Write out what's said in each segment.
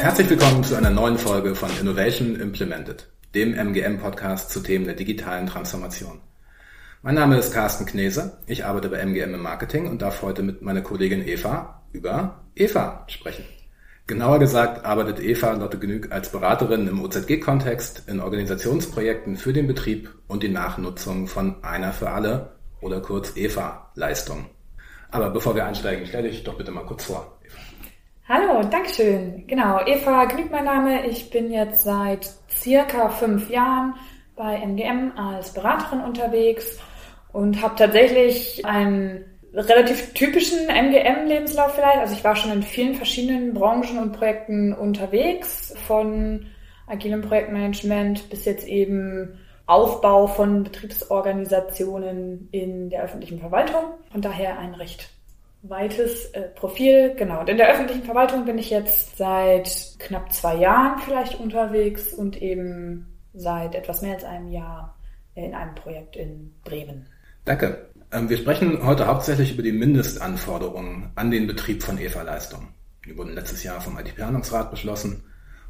Herzlich willkommen zu einer neuen Folge von Innovation Implemented, dem MGM-Podcast zu Themen der digitalen Transformation. Mein Name ist Carsten Knese, ich arbeite bei MGM im Marketing und darf heute mit meiner Kollegin Eva über Eva sprechen. Genauer gesagt arbeitet Eva Lotte Genüg als Beraterin im OZG-Kontext in Organisationsprojekten für den Betrieb und die Nachnutzung von einer für alle oder kurz EVA-Leistung. Aber bevor wir einsteigen, stell dich doch bitte mal kurz vor. Hallo, Dankeschön. Genau, Eva Gnüg mein Name. Ich bin jetzt seit circa fünf Jahren bei MGM als Beraterin unterwegs und habe tatsächlich einen relativ typischen MGM-Lebenslauf vielleicht. Also ich war schon in vielen verschiedenen Branchen und Projekten unterwegs, von agilem Projektmanagement bis jetzt eben Aufbau von Betriebsorganisationen in der öffentlichen Verwaltung. Von daher ein recht weites äh, Profil. Genau. Und in der öffentlichen Verwaltung bin ich jetzt seit knapp zwei Jahren vielleicht unterwegs und eben seit etwas mehr als einem Jahr in einem Projekt in Bremen. Danke. Ähm, wir sprechen heute hauptsächlich über die Mindestanforderungen an den Betrieb von EVA-Leistungen. Die wurden letztes Jahr vom IT-Planungsrat beschlossen.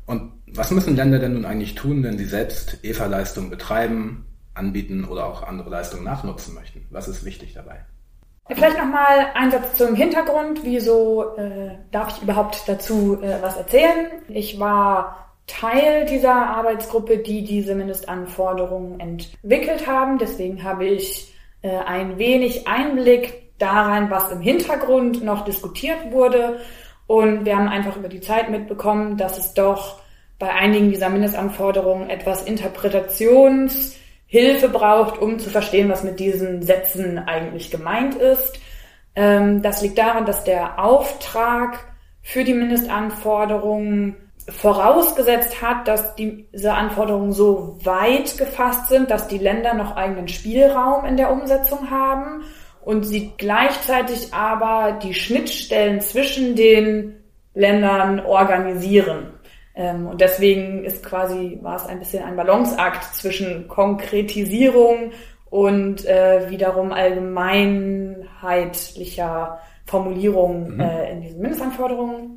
Und was müssen Länder denn nun eigentlich tun, wenn sie selbst EVA-Leistungen betreiben, anbieten oder auch andere Leistungen nachnutzen möchten? Was ist wichtig dabei? Vielleicht nochmal ein Satz zum Hintergrund. Wieso äh, darf ich überhaupt dazu äh, was erzählen? Ich war Teil dieser Arbeitsgruppe, die diese Mindestanforderungen entwickelt haben. Deswegen habe ich äh, ein wenig Einblick daran, was im Hintergrund noch diskutiert wurde. Und wir haben einfach über die Zeit mitbekommen, dass es doch bei einigen dieser Mindestanforderungen etwas Interpretations- Hilfe braucht, um zu verstehen, was mit diesen Sätzen eigentlich gemeint ist. Ähm, das liegt daran, dass der Auftrag für die Mindestanforderungen vorausgesetzt hat, dass diese Anforderungen so weit gefasst sind, dass die Länder noch eigenen Spielraum in der Umsetzung haben und sie gleichzeitig aber die Schnittstellen zwischen den Ländern organisieren. Ähm, und deswegen ist quasi, war es ein bisschen ein Balanceakt zwischen Konkretisierung und äh, wiederum allgemeinheitlicher Formulierung mhm. äh, in diesen Mindestanforderungen.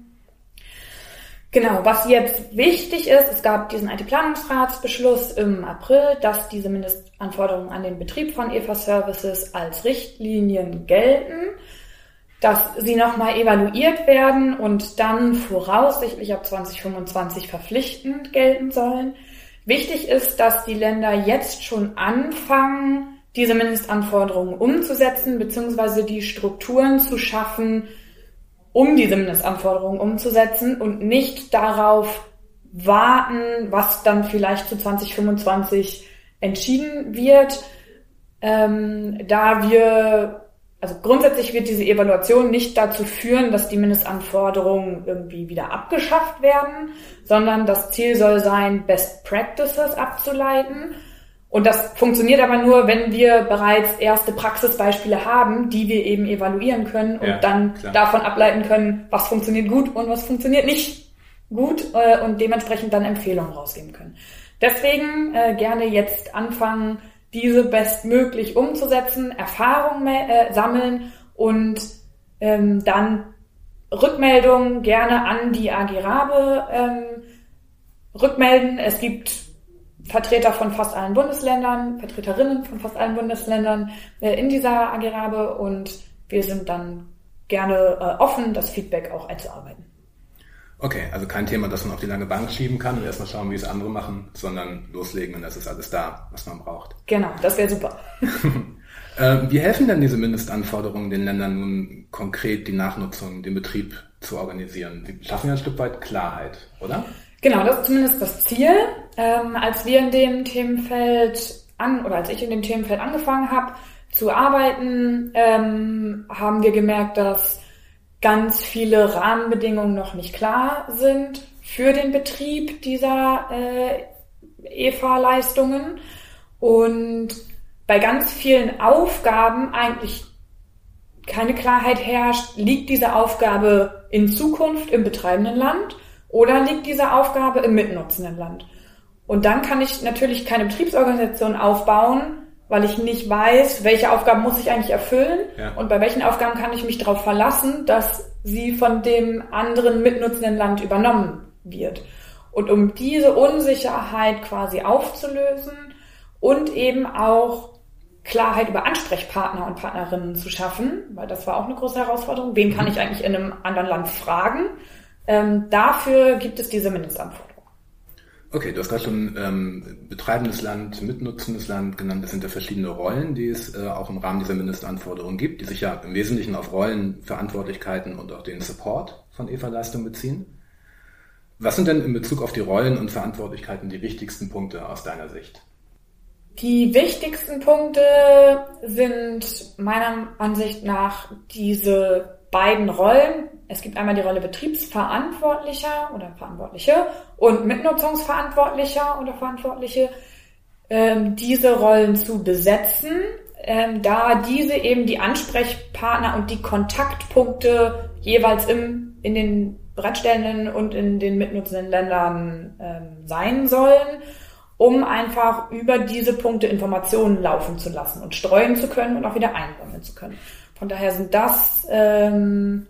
Genau, was jetzt wichtig ist, es gab diesen IT-Planungsratsbeschluss im April, dass diese Mindestanforderungen an den Betrieb von EVA-Services als Richtlinien gelten dass sie nochmal evaluiert werden und dann voraussichtlich ab 2025 verpflichtend gelten sollen. Wichtig ist, dass die Länder jetzt schon anfangen, diese Mindestanforderungen umzusetzen, beziehungsweise die Strukturen zu schaffen, um diese Mindestanforderungen umzusetzen und nicht darauf warten, was dann vielleicht zu 2025 entschieden wird, ähm, da wir also grundsätzlich wird diese Evaluation nicht dazu führen, dass die Mindestanforderungen irgendwie wieder abgeschafft werden, sondern das Ziel soll sein, Best Practices abzuleiten. Und das funktioniert aber nur, wenn wir bereits erste Praxisbeispiele haben, die wir eben evaluieren können und ja, dann klar. davon ableiten können, was funktioniert gut und was funktioniert nicht gut äh, und dementsprechend dann Empfehlungen rausgeben können. Deswegen äh, gerne jetzt anfangen, diese bestmöglich umzusetzen, Erfahrung äh, sammeln und ähm, dann Rückmeldungen gerne an die AG Rabe ähm, rückmelden. Es gibt Vertreter von fast allen Bundesländern, Vertreterinnen von fast allen Bundesländern äh, in dieser AG Rabe und wir sind dann gerne äh, offen, das Feedback auch einzuarbeiten. Okay, also kein Thema, das man auf die lange Bank schieben kann und erstmal schauen, wie es andere machen, sondern loslegen und das ist alles da, was man braucht. Genau, das wäre super. Ähm, wie helfen denn diese Mindestanforderungen den Ländern nun konkret, die Nachnutzung, den Betrieb zu organisieren? Sie schaffen ja ein Stück weit Klarheit, oder? Genau, das ist zumindest das Ziel. Ähm, als wir in dem Themenfeld an, oder als ich in dem Themenfeld angefangen habe zu arbeiten, ähm, haben wir gemerkt, dass ganz viele Rahmenbedingungen noch nicht klar sind für den Betrieb dieser äh, EVA-Leistungen und bei ganz vielen Aufgaben eigentlich keine Klarheit herrscht, liegt diese Aufgabe in Zukunft im betreibenden Land oder liegt diese Aufgabe im mitnutzenden Land. Und dann kann ich natürlich keine Betriebsorganisation aufbauen, weil ich nicht weiß, welche Aufgaben muss ich eigentlich erfüllen ja. und bei welchen Aufgaben kann ich mich darauf verlassen, dass sie von dem anderen mitnutzenden Land übernommen wird. Und um diese Unsicherheit quasi aufzulösen und eben auch Klarheit über Ansprechpartner und Partnerinnen zu schaffen, weil das war auch eine große Herausforderung. Wen kann mhm. ich eigentlich in einem anderen Land fragen? Ähm, dafür gibt es diese Mindestanforderungen. Okay, du hast gerade schon ähm, betreibendes Land, mitnutzendes Land genannt. Das sind ja verschiedene Rollen, die es äh, auch im Rahmen dieser Mindestanforderungen gibt, die sich ja im Wesentlichen auf Rollen, Verantwortlichkeiten und auch den Support von EVA-Leistung beziehen. Was sind denn in Bezug auf die Rollen und Verantwortlichkeiten die wichtigsten Punkte aus deiner Sicht? Die wichtigsten Punkte sind meiner Ansicht nach diese beiden Rollen. Es gibt einmal die Rolle Betriebsverantwortlicher oder Verantwortliche und Mitnutzungsverantwortlicher oder Verantwortliche, ähm, diese Rollen zu besetzen, ähm, da diese eben die Ansprechpartner und die Kontaktpunkte jeweils im, in den bereitstellenden und in den mitnutzenden Ländern ähm, sein sollen um einfach über diese Punkte Informationen laufen zu lassen und streuen zu können und auch wieder einsammeln zu können. Von daher sind das ähm,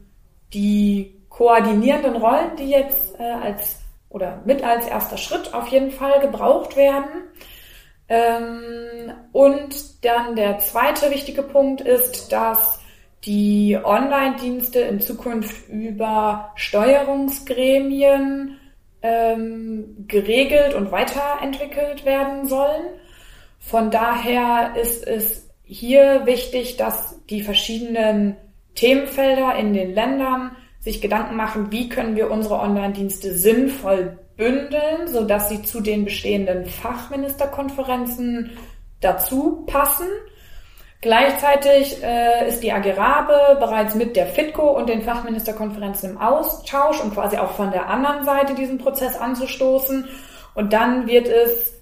die koordinierenden Rollen, die jetzt äh, als oder mit als erster Schritt auf jeden Fall gebraucht werden. Ähm, und dann der zweite wichtige Punkt ist, dass die Online-Dienste in Zukunft über Steuerungsgremien ähm, geregelt und weiterentwickelt werden sollen. Von daher ist es hier wichtig, dass die verschiedenen Themenfelder in den Ländern sich Gedanken machen, wie können wir unsere Online-Dienste sinnvoll bündeln, sodass sie zu den bestehenden Fachministerkonferenzen dazu passen Gleichzeitig äh, ist die AG Rabe bereits mit der FITCO und den Fachministerkonferenzen im Austausch, um quasi auch von der anderen Seite diesen Prozess anzustoßen. Und dann wird es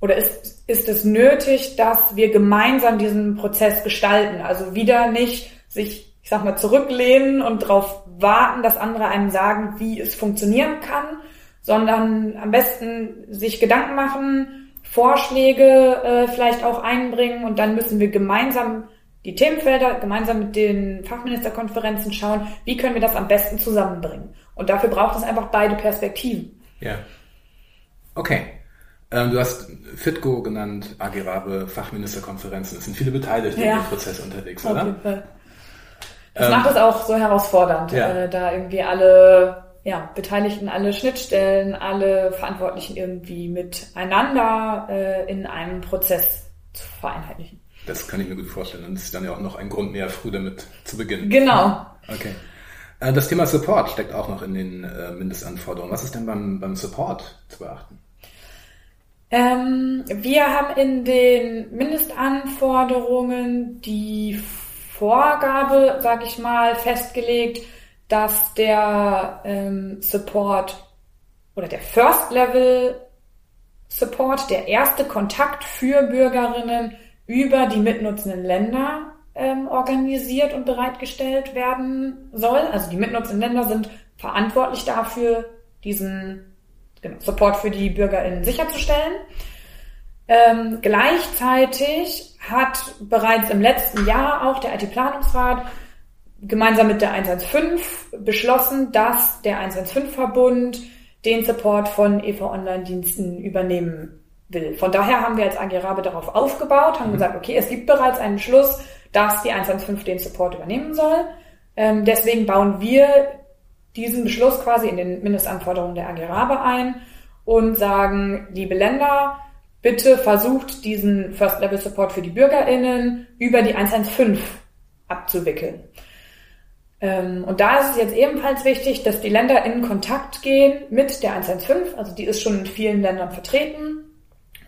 oder ist, ist es nötig, dass wir gemeinsam diesen Prozess gestalten. Also wieder nicht sich, ich sag mal, zurücklehnen und darauf warten, dass andere einem sagen, wie es funktionieren kann, sondern am besten sich Gedanken machen, Vorschläge äh, vielleicht auch einbringen und dann müssen wir gemeinsam die Themenfelder gemeinsam mit den Fachministerkonferenzen schauen, wie können wir das am besten zusammenbringen. Und dafür braucht es einfach beide Perspektiven. Ja. Okay. Ähm, du hast FITGO genannt, Agirabe, Fachministerkonferenzen. Es sind viele Beteiligte ja. im Prozess unterwegs, oder? Auf jeden Fall. Das ähm, macht es auch so herausfordernd, ja. äh, da irgendwie alle ja, Beteiligten, alle Schnittstellen, alle Verantwortlichen irgendwie miteinander äh, in einem Prozess zu vereinheitlichen. Das kann ich mir gut vorstellen. Und das ist dann ja auch noch ein Grund mehr, früh damit zu beginnen. Genau. Okay. Äh, das Thema Support steckt auch noch in den äh, Mindestanforderungen. Was ist denn beim, beim Support zu beachten? Ähm, wir haben in den Mindestanforderungen die Vorgabe, sag ich mal, festgelegt, dass der ähm, Support oder der First Level Support, der erste Kontakt für Bürgerinnen über die mitnutzenden Länder ähm, organisiert und bereitgestellt werden soll. Also die mitnutzenden Länder sind verantwortlich dafür, diesen genau, Support für die BürgerInnen sicherzustellen. Ähm, gleichzeitig hat bereits im letzten Jahr auch der IT-Planungsrat gemeinsam mit der 115 beschlossen, dass der 115-Verbund den Support von EV Online-Diensten übernehmen will. Von daher haben wir als AG Rabe darauf aufgebaut, haben mhm. gesagt, okay, es gibt bereits einen Beschluss, dass die 115 den Support übernehmen soll. Ähm, deswegen bauen wir diesen Beschluss quasi in den Mindestanforderungen der AG ein und sagen, liebe Länder, bitte versucht diesen First-Level-Support für die BürgerInnen über die 115 abzuwickeln. Ähm, und da ist es jetzt ebenfalls wichtig, dass die Länder in Kontakt gehen mit der 115, also die ist schon in vielen Ländern vertreten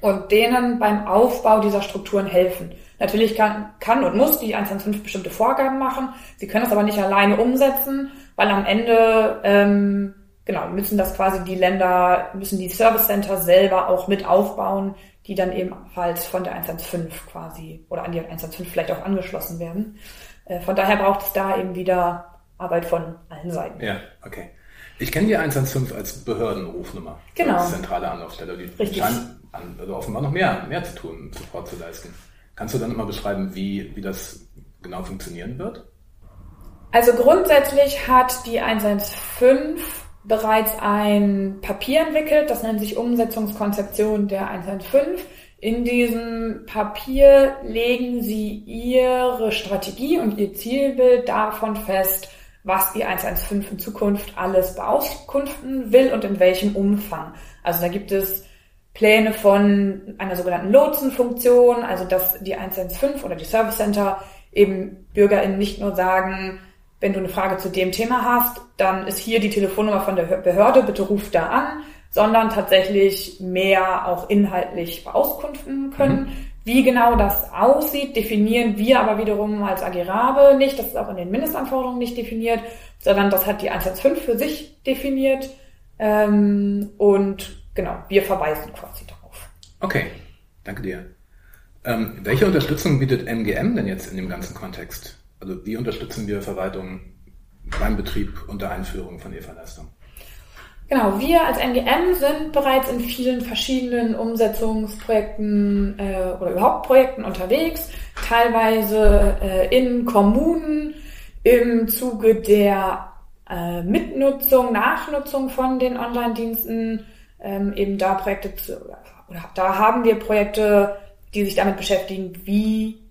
und denen beim Aufbau dieser Strukturen helfen. Natürlich kann, kann und muss die 115 bestimmte Vorgaben machen. Sie können das aber nicht alleine umsetzen, weil am Ende ähm, genau müssen das quasi die Länder, müssen die Service Center selber auch mit aufbauen, die dann ebenfalls von der 115 quasi oder an die 115 vielleicht auch angeschlossen werden. Äh, von daher braucht es da eben wieder Arbeit von allen Seiten. Ja, okay. Ich kenne die 115 als Behördenrufnummer. Genau. Als zentrale Anlaufstelle. Die Richtig. scheinen also offenbar noch mehr, mehr zu tun, Support zu leisten. Kannst du dann immer beschreiben, wie, wie das genau funktionieren wird? Also grundsätzlich hat die 115 bereits ein Papier entwickelt, das nennt sich Umsetzungskonzeption der 115. In diesem Papier legen Sie Ihre Strategie und Ihr Zielbild davon fest, was die 115 in Zukunft alles beauskunften will und in welchem Umfang. Also da gibt es Pläne von einer sogenannten Lotsenfunktion, also dass die 115 oder die Service Center eben BürgerInnen nicht nur sagen, wenn du eine Frage zu dem Thema hast, dann ist hier die Telefonnummer von der Behörde, bitte ruf da an, sondern tatsächlich mehr auch inhaltlich beauskunften können. Mhm. Wie genau das aussieht, definieren wir aber wiederum als AG Rabe nicht. Das ist auch in den Mindestanforderungen nicht definiert, sondern das hat die 115 für sich definiert. Ähm, und genau, wir verweisen quasi darauf. Okay, danke dir. Ähm, welche Unterstützung bietet MGM denn jetzt in dem ganzen Kontext? Also wie unterstützen wir Verwaltung beim Betrieb und der Einführung von EVA-Leistung? Genau, wir als MGM sind bereits in vielen verschiedenen Umsetzungsprojekten äh, oder überhaupt Projekten unterwegs, teilweise äh, in Kommunen im Zuge der äh, Mitnutzung, Nachnutzung von den Online-Diensten ähm, eben da Projekte zu, oder da haben wir Projekte, die sich damit beschäftigen, wie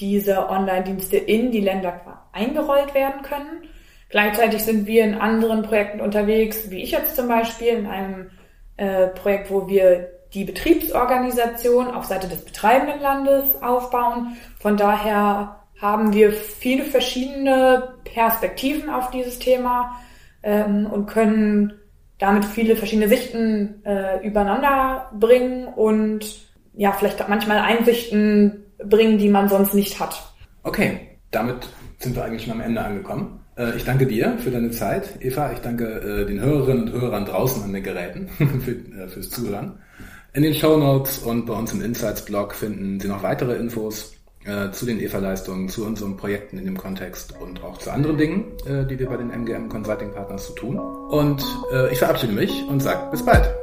diese Online-Dienste in die Länder eingerollt werden können. Gleichzeitig sind wir in anderen Projekten unterwegs, wie ich jetzt zum Beispiel in einem äh, Projekt, wo wir die Betriebsorganisation auf Seite des betreibenden Landes aufbauen. Von daher haben wir viele verschiedene Perspektiven auf dieses Thema ähm, und können damit viele verschiedene Sichten äh, übereinander bringen und ja, vielleicht manchmal Einsichten bringen, die man sonst nicht hat. Okay, damit sind wir eigentlich schon am Ende angekommen. Äh, ich danke dir für deine Zeit, Eva. Ich danke äh, den Hörerinnen und Hörern draußen an den Geräten äh, fürs Zuhören. In den Show Notes und bei uns im Insights-Blog finden Sie noch weitere Infos zu den EVA-Leistungen, zu unseren Projekten in dem Kontext und auch zu anderen Dingen, die wir bei den MGM Consulting Partners zu tun. Und ich verabschiede mich und sage bis bald.